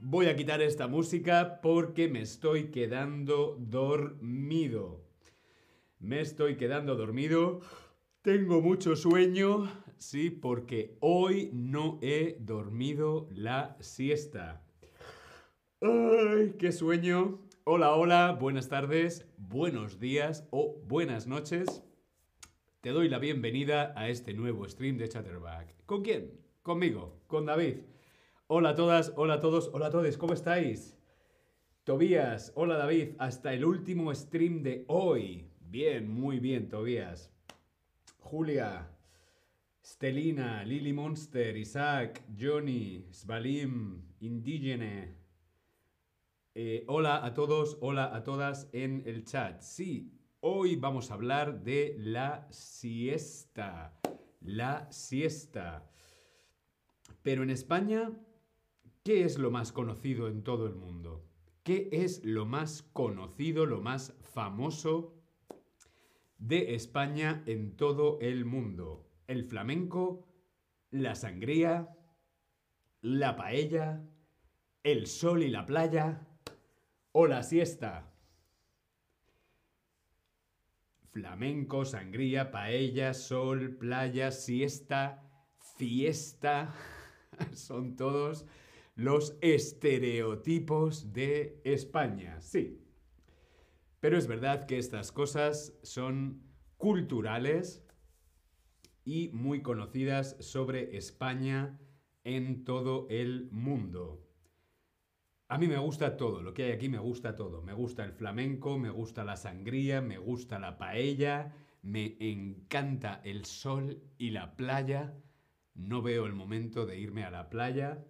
Voy a quitar esta música porque me estoy quedando dormido. Me estoy quedando dormido. Tengo mucho sueño. Sí, porque hoy no he dormido la siesta. ¡Ay, qué sueño! Hola, hola, buenas tardes, buenos días o buenas noches. Te doy la bienvenida a este nuevo stream de Chatterback. ¿Con quién? Conmigo, con David. Hola a todas, hola a todos, hola a todos, ¿cómo estáis? Tobías, hola David, hasta el último stream de hoy. Bien, muy bien, Tobías. Julia, Stelina, Lily Monster, Isaac, Johnny, Svalim, Indigene. Eh, hola a todos, hola a todas en el chat. Sí, hoy vamos a hablar de la siesta. La siesta. Pero en España, ¿qué es lo más conocido en todo el mundo? ¿Qué es lo más conocido, lo más famoso de España en todo el mundo? ¿El flamenco? ¿La sangría? ¿La paella? ¿El sol y la playa? O la siesta. Flamenco, sangría, paella, sol, playa, siesta, fiesta. Son todos los estereotipos de España. Sí. Pero es verdad que estas cosas son culturales y muy conocidas sobre España en todo el mundo. A mí me gusta todo, lo que hay aquí me gusta todo. Me gusta el flamenco, me gusta la sangría, me gusta la paella, me encanta el sol y la playa. No veo el momento de irme a la playa.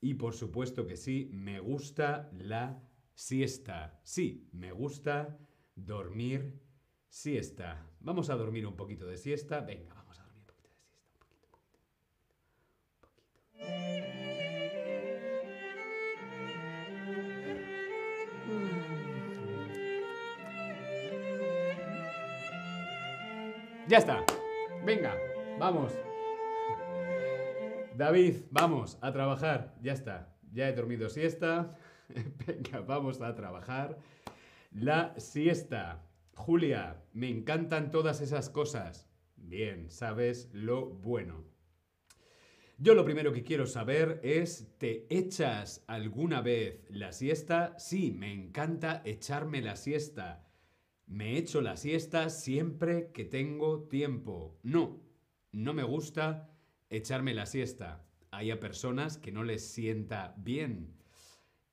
Y por supuesto que sí, me gusta la siesta. Sí, me gusta dormir siesta. Vamos a dormir un poquito de siesta. Venga, vamos a dormir un poquito de siesta. Un poquito, un poquito. Ya está. Venga, vamos. David, vamos a trabajar. Ya está. Ya he dormido siesta. Venga, vamos a trabajar. La siesta. Julia, me encantan todas esas cosas. Bien, sabes lo bueno. Yo lo primero que quiero saber es, ¿te echas alguna vez la siesta? Sí, me encanta echarme la siesta. Me echo la siesta siempre que tengo tiempo. No, no me gusta echarme la siesta. Hay a personas que no les sienta bien.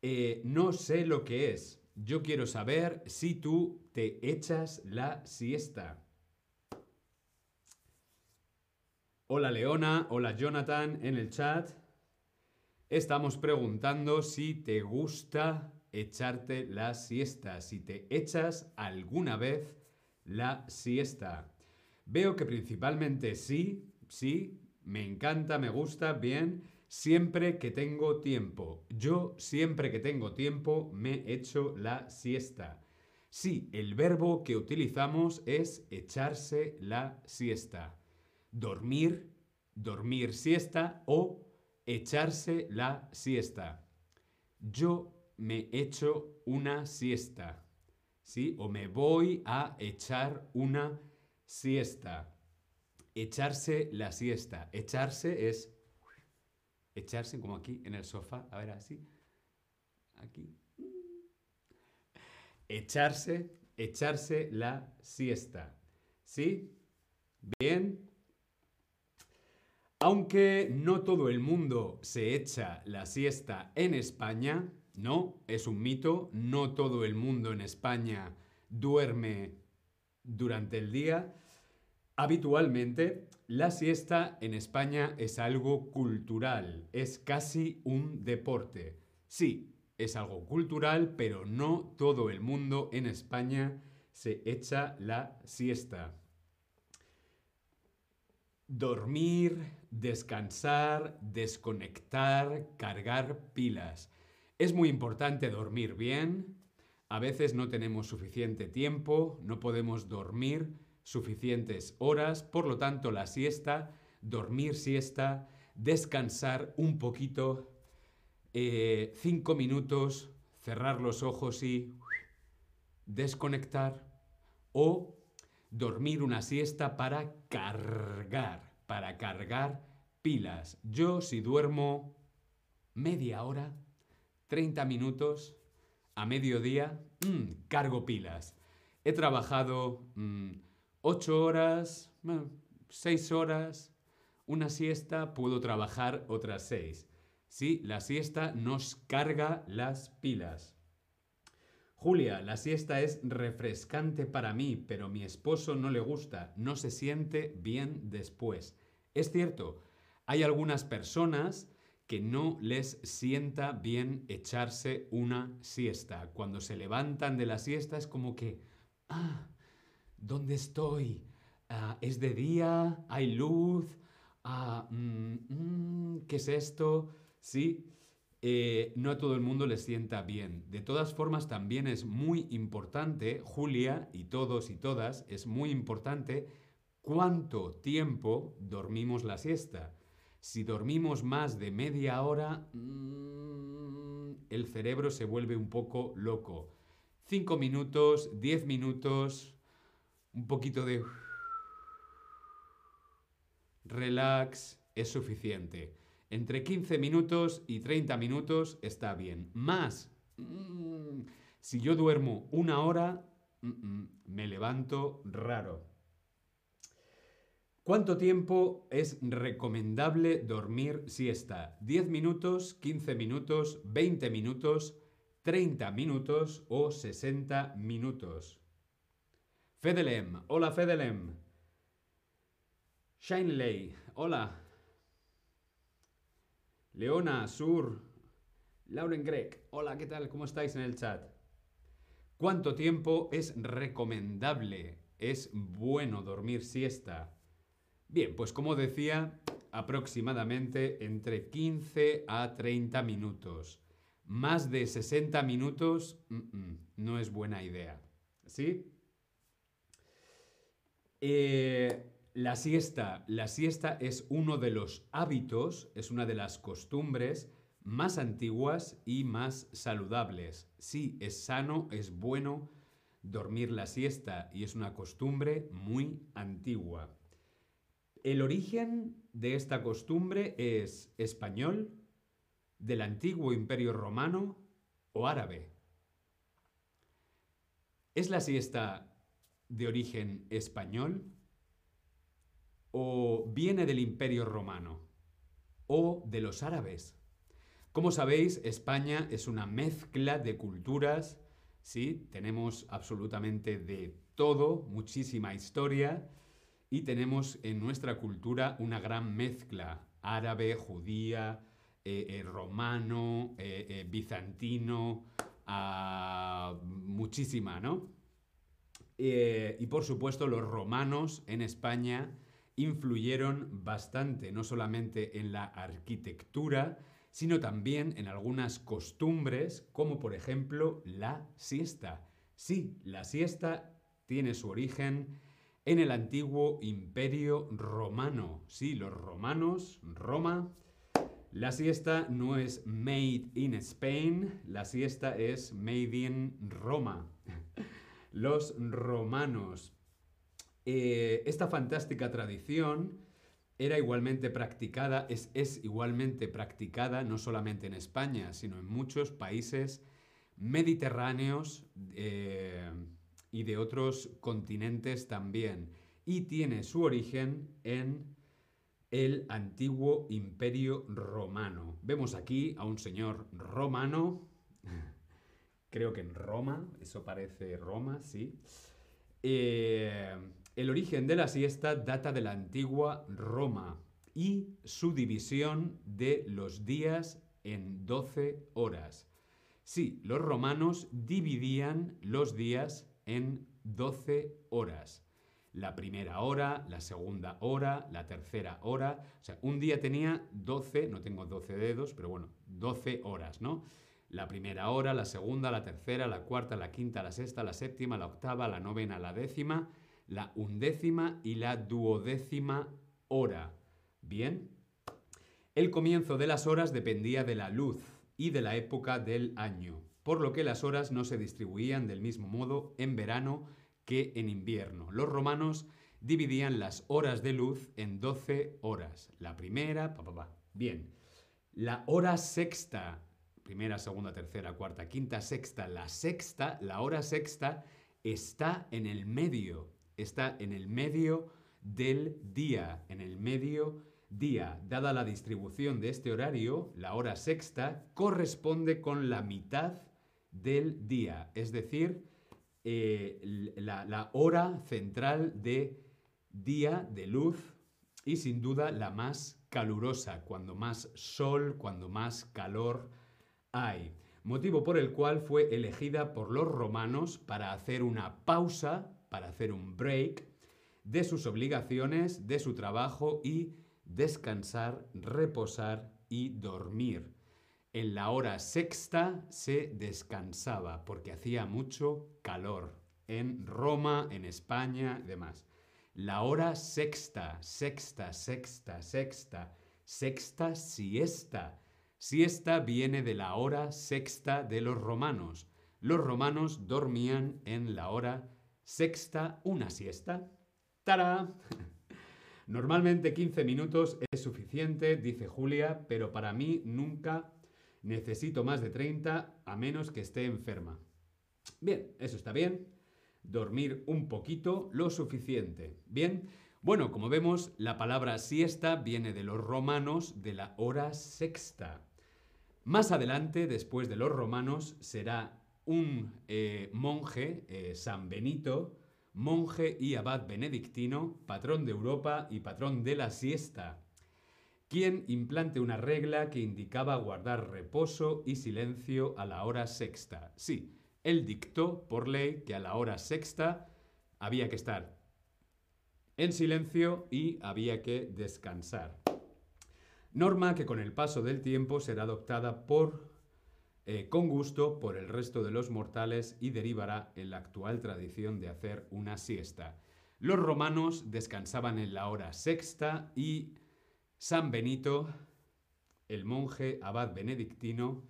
Eh, no sé lo que es. Yo quiero saber si tú te echas la siesta. Hola Leona, hola Jonathan en el chat. Estamos preguntando si te gusta echarte la siesta, si te echas alguna vez la siesta. Veo que principalmente sí, sí, me encanta, me gusta, bien, siempre que tengo tiempo. Yo siempre que tengo tiempo me echo la siesta. Sí, el verbo que utilizamos es echarse la siesta. Dormir, dormir siesta o echarse la siesta. Yo me echo una siesta. ¿Sí? O me voy a echar una siesta. Echarse la siesta. Echarse es echarse como aquí en el sofá. A ver, así. Aquí. Echarse, echarse la siesta. ¿Sí? Bien. Aunque no todo el mundo se echa la siesta en España, no, es un mito. No todo el mundo en España duerme durante el día. Habitualmente, la siesta en España es algo cultural, es casi un deporte. Sí, es algo cultural, pero no todo el mundo en España se echa la siesta. Dormir, descansar, desconectar, cargar pilas. Es muy importante dormir bien, A veces no tenemos suficiente tiempo, no podemos dormir suficientes horas, por lo tanto la siesta, dormir siesta, descansar un poquito, eh, cinco minutos, cerrar los ojos y desconectar o dormir una siesta para cargar, para cargar pilas. Yo si duermo media hora, 30 minutos, a mediodía, mm, cargo pilas. He trabajado 8 mm, horas, 6 horas, una siesta, puedo trabajar otras 6. Sí, la siesta nos carga las pilas. Julia, la siesta es refrescante para mí, pero mi esposo no le gusta, no se siente bien después. Es cierto, hay algunas personas que no les sienta bien echarse una siesta. Cuando se levantan de la siesta es como que, ah, ¿dónde estoy? Ah, ¿Es de día? ¿Hay luz? Ah, mm, mm, ¿Qué es esto? Sí, eh, no a todo el mundo le sienta bien. De todas formas, también es muy importante, Julia y todos y todas, es muy importante cuánto tiempo dormimos la siesta. Si dormimos más de media hora, mm, el cerebro se vuelve un poco loco. Cinco minutos, diez minutos, un poquito de relax es suficiente. Entre 15 minutos y 30 minutos está bien. Más, mm, si yo duermo una hora, mm, me levanto raro. ¿Cuánto tiempo es recomendable dormir siesta? ¿10 minutos, 15 minutos, 20 minutos, 30 minutos o 60 minutos? Fedelem, hola Fedelem. Shineley, hola. Leona, Sur, Lauren Gregg, hola, ¿qué tal? ¿Cómo estáis en el chat? ¿Cuánto tiempo es recomendable, es bueno dormir siesta? Bien, pues como decía, aproximadamente entre 15 a 30 minutos. Más de 60 minutos no es buena idea. ¿Sí? Eh, la siesta. La siesta es uno de los hábitos, es una de las costumbres más antiguas y más saludables. Sí, es sano, es bueno dormir la siesta y es una costumbre muy antigua. El origen de esta costumbre es español, del antiguo imperio romano o árabe. ¿Es la siesta de origen español o viene del imperio romano o de los árabes? Como sabéis, España es una mezcla de culturas, ¿sí? Tenemos absolutamente de todo, muchísima historia y tenemos en nuestra cultura una gran mezcla árabe, judía, eh, eh, romano, eh, bizantino, ah, muchísima, ¿no? y por supuesto los romanos en España influyeron bastante, no solamente en la arquitectura, sino también en algunas costumbres, como por ejemplo la siesta. Sí, la siesta tiene su origen en el antiguo imperio romano. Sí, los romanos, Roma. La siesta no es made in Spain, la siesta es made in Roma. Los romanos. Eh, esta fantástica tradición era igualmente practicada, es, es, igualmente practicada no solamente en España, sino en muchos países mediterráneos. Eh, y de otros continentes también, y tiene su origen en el antiguo imperio romano. Vemos aquí a un señor romano, creo que en Roma, eso parece Roma, sí. Eh, el origen de la siesta data de la antigua Roma y su división de los días en 12 horas. Sí, los romanos dividían los días en 12 horas. La primera hora, la segunda hora, la tercera hora. O sea, un día tenía 12, no tengo 12 dedos, pero bueno, 12 horas, ¿no? La primera hora, la segunda, la tercera, la cuarta, la quinta, la sexta, la séptima, la octava, la novena, la décima, la undécima y la duodécima hora. Bien. El comienzo de las horas dependía de la luz y de la época del año, por lo que las horas no se distribuían del mismo modo en verano que en invierno. Los romanos dividían las horas de luz en 12 horas. La primera, pa, pa, pa. bien. La hora sexta, primera, segunda, tercera, cuarta, quinta, sexta, la sexta, la hora sexta está en el medio, está en el medio del día, en el medio día. Dada la distribución de este horario, la hora sexta corresponde con la mitad del día, es decir, eh, la, la hora central de día de luz y sin duda la más calurosa, cuando más sol, cuando más calor hay. Motivo por el cual fue elegida por los romanos para hacer una pausa, para hacer un break de sus obligaciones, de su trabajo y descansar, reposar y dormir. En la hora sexta se descansaba porque hacía mucho calor en Roma, en España demás. La hora sexta, sexta, sexta, sexta, sexta siesta. Siesta viene de la hora sexta de los romanos. Los romanos dormían en la hora sexta una siesta. ¡Tara! Normalmente 15 minutos es suficiente, dice Julia, pero para mí nunca necesito más de 30 a menos que esté enferma. Bien, eso está bien. Dormir un poquito, lo suficiente. Bien, bueno, como vemos, la palabra siesta viene de los romanos de la hora sexta. Más adelante, después de los romanos, será un eh, monje, eh, San Benito, monje y abad benedictino, patrón de Europa y patrón de la siesta, quien implante una regla que indicaba guardar reposo y silencio a la hora sexta. Sí, él dictó por ley que a la hora sexta había que estar en silencio y había que descansar. Norma que con el paso del tiempo será adoptada por eh, con gusto por el resto de los mortales y derivará en la actual tradición de hacer una siesta. Los romanos descansaban en la hora sexta y San Benito, el monje abad benedictino,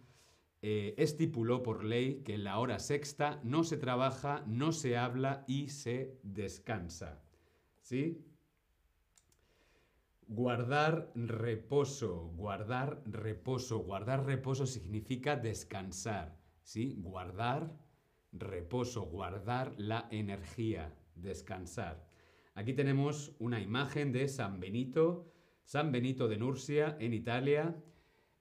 eh, estipuló por ley que en la hora sexta no se trabaja, no se habla y se descansa. ¿Sí? Guardar reposo, guardar reposo, guardar reposo significa descansar, ¿sí? Guardar reposo, guardar la energía, descansar. Aquí tenemos una imagen de San Benito, San Benito de Nursia en Italia.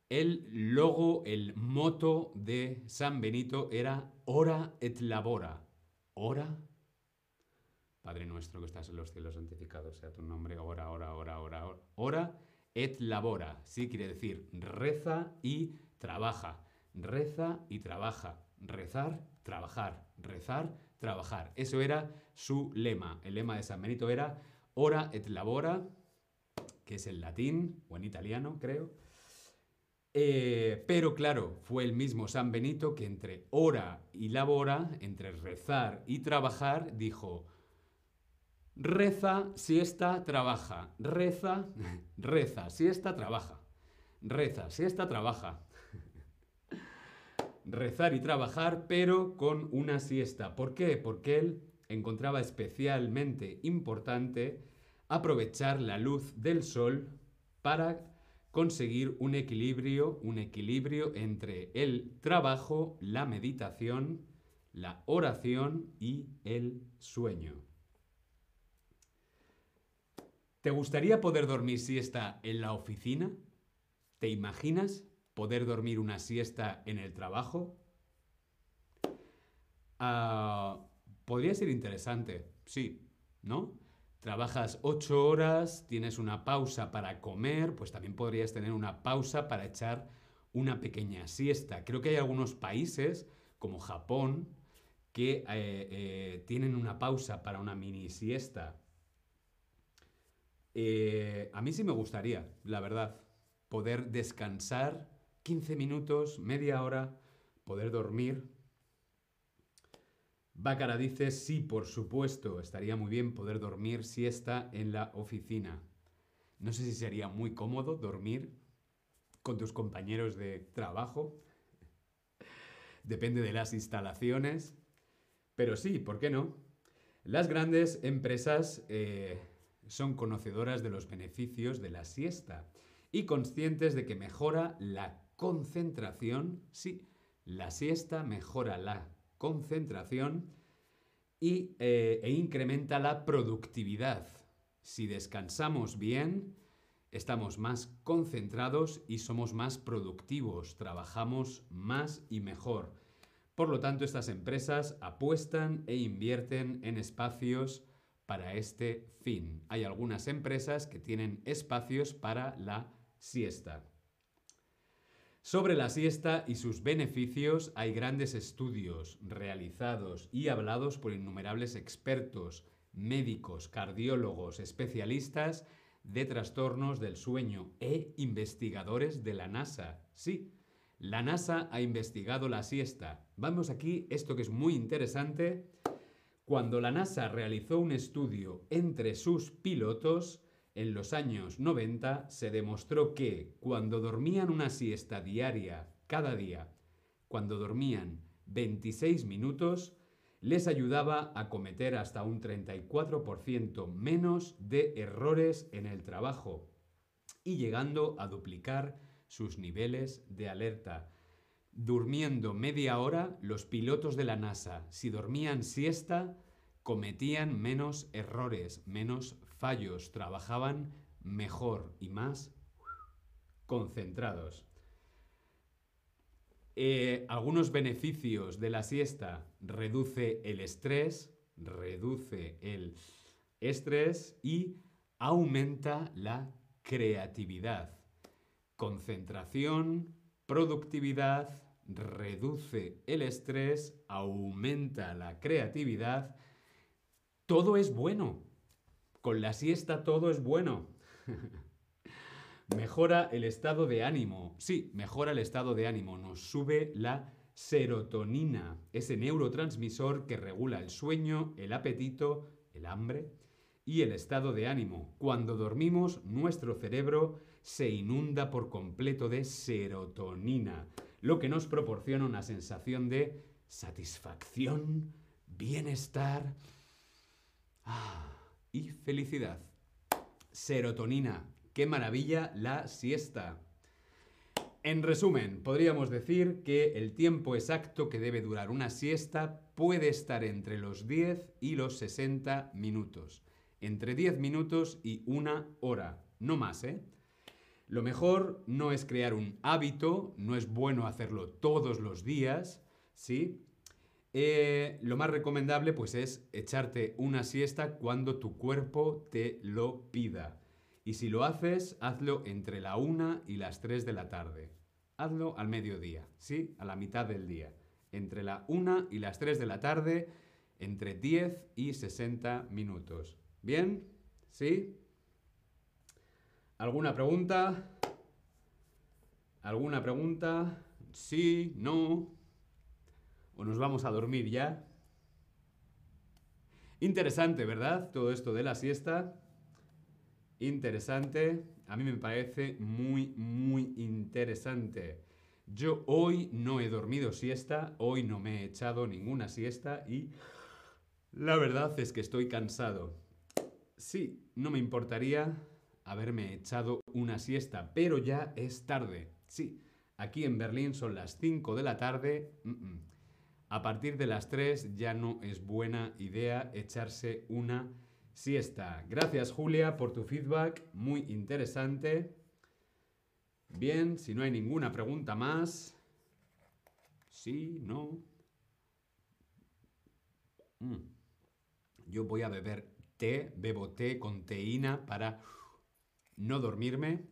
El logo, el moto de San Benito era ora et labora. Ora Padre nuestro que estás en los cielos, santificado sea tu nombre, ora, ora, ora, ora, ora. Ora et labora, sí quiere decir reza y trabaja. Reza y trabaja. Rezar, trabajar. Rezar, trabajar. Eso era su lema. El lema de San Benito era ora et labora, que es en latín o en italiano, creo. Eh, pero claro, fue el mismo San Benito que entre ora y labora, entre rezar y trabajar, dijo, Reza, siesta, trabaja. Reza, reza, siesta, trabaja. Reza, siesta, trabaja. Rezar y trabajar, pero con una siesta. ¿Por qué? Porque él encontraba especialmente importante aprovechar la luz del sol para conseguir un equilibrio, un equilibrio entre el trabajo, la meditación, la oración y el sueño. ¿Te gustaría poder dormir siesta en la oficina? ¿Te imaginas poder dormir una siesta en el trabajo? Ah, podría ser interesante, sí, ¿no? Trabajas ocho horas, tienes una pausa para comer, pues también podrías tener una pausa para echar una pequeña siesta. Creo que hay algunos países, como Japón, que eh, eh, tienen una pausa para una mini siesta eh, a mí sí me gustaría, la verdad, poder descansar 15 minutos, media hora, poder dormir. Bácara dice, sí, por supuesto, estaría muy bien poder dormir siesta en la oficina. No sé si sería muy cómodo dormir con tus compañeros de trabajo. Depende de las instalaciones. Pero sí, ¿por qué no? Las grandes empresas eh, son conocedoras de los beneficios de la siesta y conscientes de que mejora la concentración. Sí, la siesta mejora la concentración y, eh, e incrementa la productividad. Si descansamos bien, estamos más concentrados y somos más productivos, trabajamos más y mejor. Por lo tanto, estas empresas apuestan e invierten en espacios para este fin. Hay algunas empresas que tienen espacios para la siesta. Sobre la siesta y sus beneficios hay grandes estudios realizados y hablados por innumerables expertos, médicos, cardiólogos, especialistas de trastornos del sueño e investigadores de la NASA. Sí, la NASA ha investigado la siesta. Vamos aquí, esto que es muy interesante. Cuando la NASA realizó un estudio entre sus pilotos, en los años 90 se demostró que cuando dormían una siesta diaria cada día, cuando dormían 26 minutos, les ayudaba a cometer hasta un 34% menos de errores en el trabajo y llegando a duplicar sus niveles de alerta. Durmiendo media hora, los pilotos de la NASA, si dormían siesta, cometían menos errores, menos trabajaban mejor y más concentrados. Eh, algunos beneficios de la siesta. Reduce el estrés, reduce el estrés y aumenta la creatividad. Concentración, productividad, reduce el estrés, aumenta la creatividad. Todo es bueno. Con la siesta todo es bueno. Mejora el estado de ánimo. Sí, mejora el estado de ánimo. Nos sube la serotonina, ese neurotransmisor que regula el sueño, el apetito, el hambre y el estado de ánimo. Cuando dormimos, nuestro cerebro se inunda por completo de serotonina, lo que nos proporciona una sensación de satisfacción, bienestar ah, y felicidad. Serotonina, Qué maravilla la siesta. En resumen, podríamos decir que el tiempo exacto que debe durar una siesta puede estar entre los 10 y los 60 minutos. Entre 10 minutos y una hora. No más, ¿eh? Lo mejor no es crear un hábito, no es bueno hacerlo todos los días, ¿sí? Eh, lo más recomendable pues es echarte una siesta cuando tu cuerpo te lo pida. Y si lo haces, hazlo entre la 1 y las 3 de la tarde. Hazlo al mediodía, ¿sí? A la mitad del día. Entre la 1 y las 3 de la tarde, entre 10 y 60 minutos. ¿Bien? ¿Sí? ¿Alguna pregunta? ¿Alguna pregunta? ¿Sí? ¿No? ¿O nos vamos a dormir ya? Interesante, ¿verdad? Todo esto de la siesta interesante. A mí me parece muy, muy interesante. Yo hoy no he dormido siesta, hoy no me he echado ninguna siesta y la verdad es que estoy cansado. Sí, no me importaría haberme echado una siesta, pero ya es tarde. Sí, aquí en Berlín son las 5 de la tarde. A partir de las 3 ya no es buena idea echarse una está. Gracias Julia por tu feedback, muy interesante. Bien, si no hay ninguna pregunta más. Sí, no. Mm. Yo voy a beber té, bebo té con teína para no dormirme.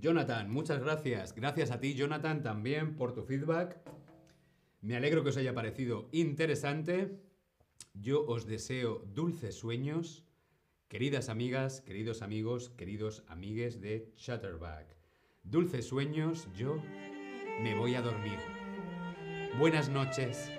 Jonathan, muchas gracias. Gracias a ti, Jonathan, también por tu feedback. Me alegro que os haya parecido interesante. Yo os deseo dulces sueños, queridas amigas, queridos amigos, queridos amigues de Chatterback. Dulces sueños, yo me voy a dormir. Buenas noches.